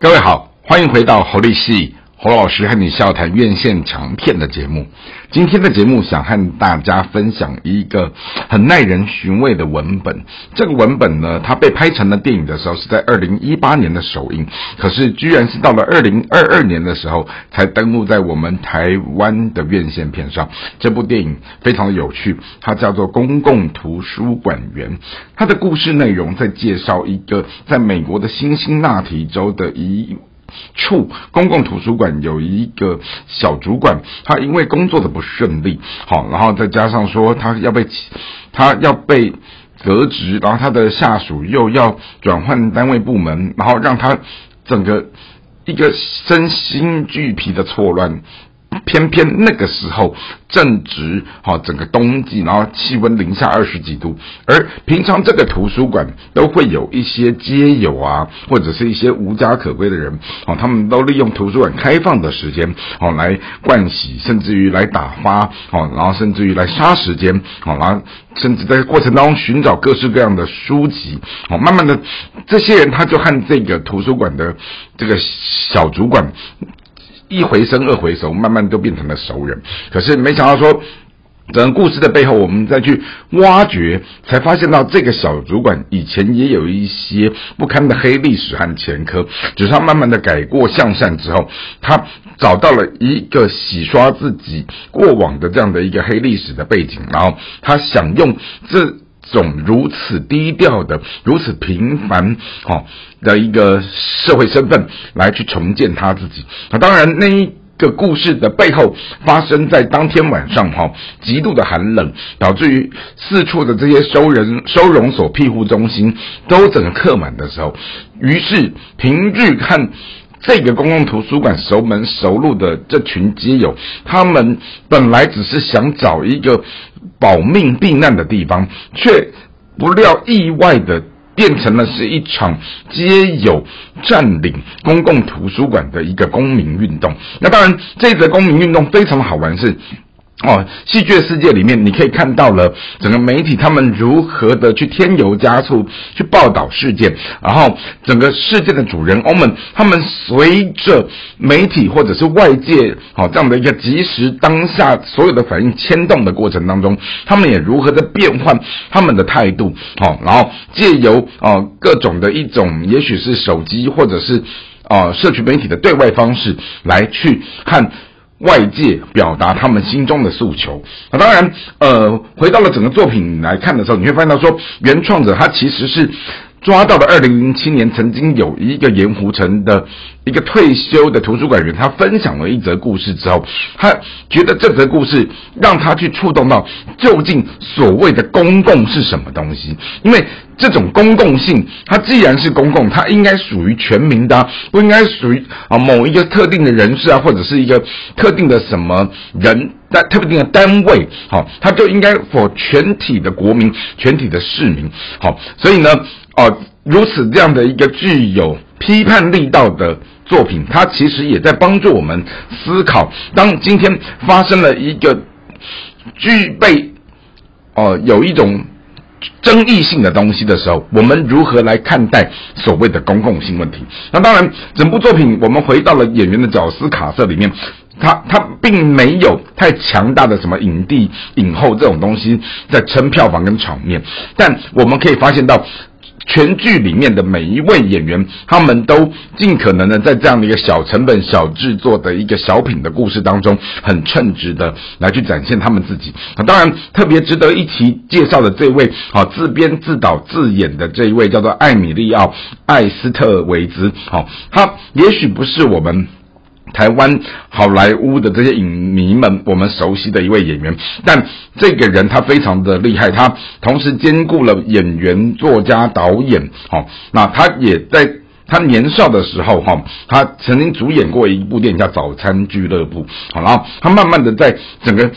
各位好，欢迎回到侯立系侯老师和你笑谈院线强片的节目。今天的节目想和大家分享一个很耐人寻味的文本。这个文本呢，它被拍成了电影的时候是在二零一八年的首映，可是居然是到了二零二二年的时候才登陆在我们台湾的院线片上。这部电影非常的有趣，它叫做《公共图书馆员》。它的故事内容在介绍一个在美国的辛辛那提州的一。处公共图书馆有一个小主管，他因为工作的不顺利，好，然后再加上说他要被他要被革职，然后他的下属又要转换单位部门，然后让他整个一个身心俱疲的错乱。偏偏那个时候正值哈整个冬季，然后气温零下二十几度，而平常这个图书馆都会有一些街友啊，或者是一些无家可归的人，哦，他们都利用图书馆开放的时间，哦，来灌洗，甚至于来打发，哦，然后甚至于来杀时间，哦，然后甚至在过程当中寻找各式各样的书籍，哦，慢慢的这些人他就和这个图书馆的这个小主管。一回生二回熟，慢慢都变成了熟人。可是没想到说，整个故事的背后，我们再去挖掘，才发现到这个小主管以前也有一些不堪的黑历史和前科。只是他慢慢的改过向善之后，他找到了一个洗刷自己过往的这样的一个黑历史的背景，然后他想用这。种如此低调的、如此平凡哦的一个社会身份，来去重建他自己。那当然，那一个故事的背后发生在当天晚上哈，极度的寒冷，导致于四处的这些收人收容所、庇护中心都整个客满的时候，于是平日看。这个公共图书馆熟门熟路的这群街友，他们本来只是想找一个保命避难的地方，却不料意外的变成了是一场皆有占领公共图书馆的一个公民运动。那当然，这则公民运动非常好玩是。哦，戏剧世界里面，你可以看到了整个媒体他们如何的去添油加醋去报道事件，然后整个事件的主人翁们，他们随着媒体或者是外界哦这样的一个即时当下所有的反应牵动的过程当中，他们也如何的变换他们的态度，哦，然后借由哦各种的一种，也许是手机或者是啊社区媒体的对外方式来去看。外界表达他们心中的诉求。那当然，呃，回到了整个作品来看的时候，你会发现到说，原创者他其实是抓到了二零零七年曾经有一个盐湖城的一个退休的图书馆员，他分享了一则故事之后，他觉得这则故事让他去触动到究竟所谓的公共是什么东西，因为。这种公共性，它既然是公共，它应该属于全民的，不应该属于啊某一个特定的人士啊，或者是一个特定的什么人，在特定的单位，好，它就应该否全体的国民、全体的市民，好，所以呢，哦，如此这样的一个具有批判力道的作品，它其实也在帮助我们思考，当今天发生了一个具备哦有一种。争议性的东西的时候，我们如何来看待所谓的公共性问题？那当然，整部作品我们回到了演员的角色卡色里面，他他并没有太强大的什么影帝、影后这种东西在撑票房跟场面，但我们可以发现到。全剧里面的每一位演员，他们都尽可能的在这样的一个小成本、小制作的一个小品的故事当中，很称职的来去展现他们自己。啊，当然特别值得一提介绍的这位，啊，自编自导自演的这一位叫做艾米利奥·艾斯特维兹。好，他也许不是我们。台湾好莱坞的这些影迷们，我们熟悉的一位演员，但这个人他非常的厉害，他同时兼顾了演员、作家、导演，哦，那他也在他年少的时候，哈，他曾经主演过一部电影叫《早餐俱乐部》，好，然后他慢慢的在整个。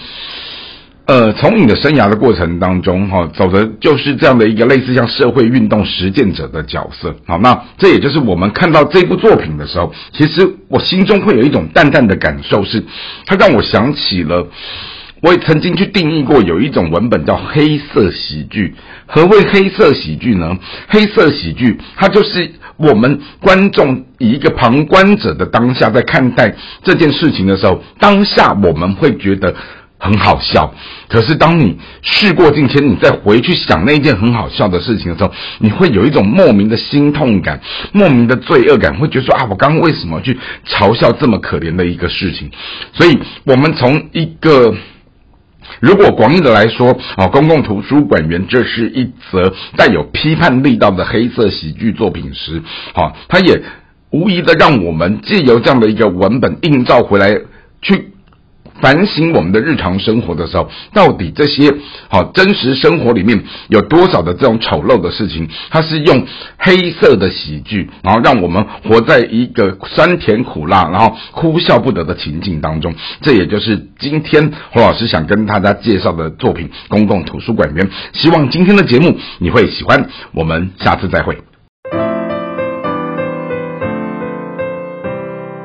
呃，从你的生涯的过程当中，哈，走的就是这样的一个类似像社会运动实践者的角色。好，那这也就是我们看到这部作品的时候，其实我心中会有一种淡淡的感受，是它让我想起了我也曾经去定义过，有一种文本叫黑色喜剧。何谓黑色喜剧呢？黑色喜剧，它就是我们观众以一个旁观者的当下在看待这件事情的时候，当下我们会觉得很好笑。可是当你事过境迁，你再回去想那一件很好笑的事情的时候，你会有一种莫名的心痛感，莫名的罪恶感，会觉得说啊，我刚刚为什么去嘲笑这么可怜的一个事情？所以，我们从一个。如果广义的来说，啊，公共图书馆员这是一则带有批判力道的黑色喜剧作品时，啊，它也无疑的让我们借由这样的一个文本映照回来去。反省我们的日常生活的时候，到底这些好真实生活里面有多少的这种丑陋的事情，它是用黑色的喜剧，然后让我们活在一个酸甜苦辣，然后哭笑不得的情境当中。这也就是今天侯老师想跟大家介绍的作品《公共图书馆员》。希望今天的节目你会喜欢。我们下次再会。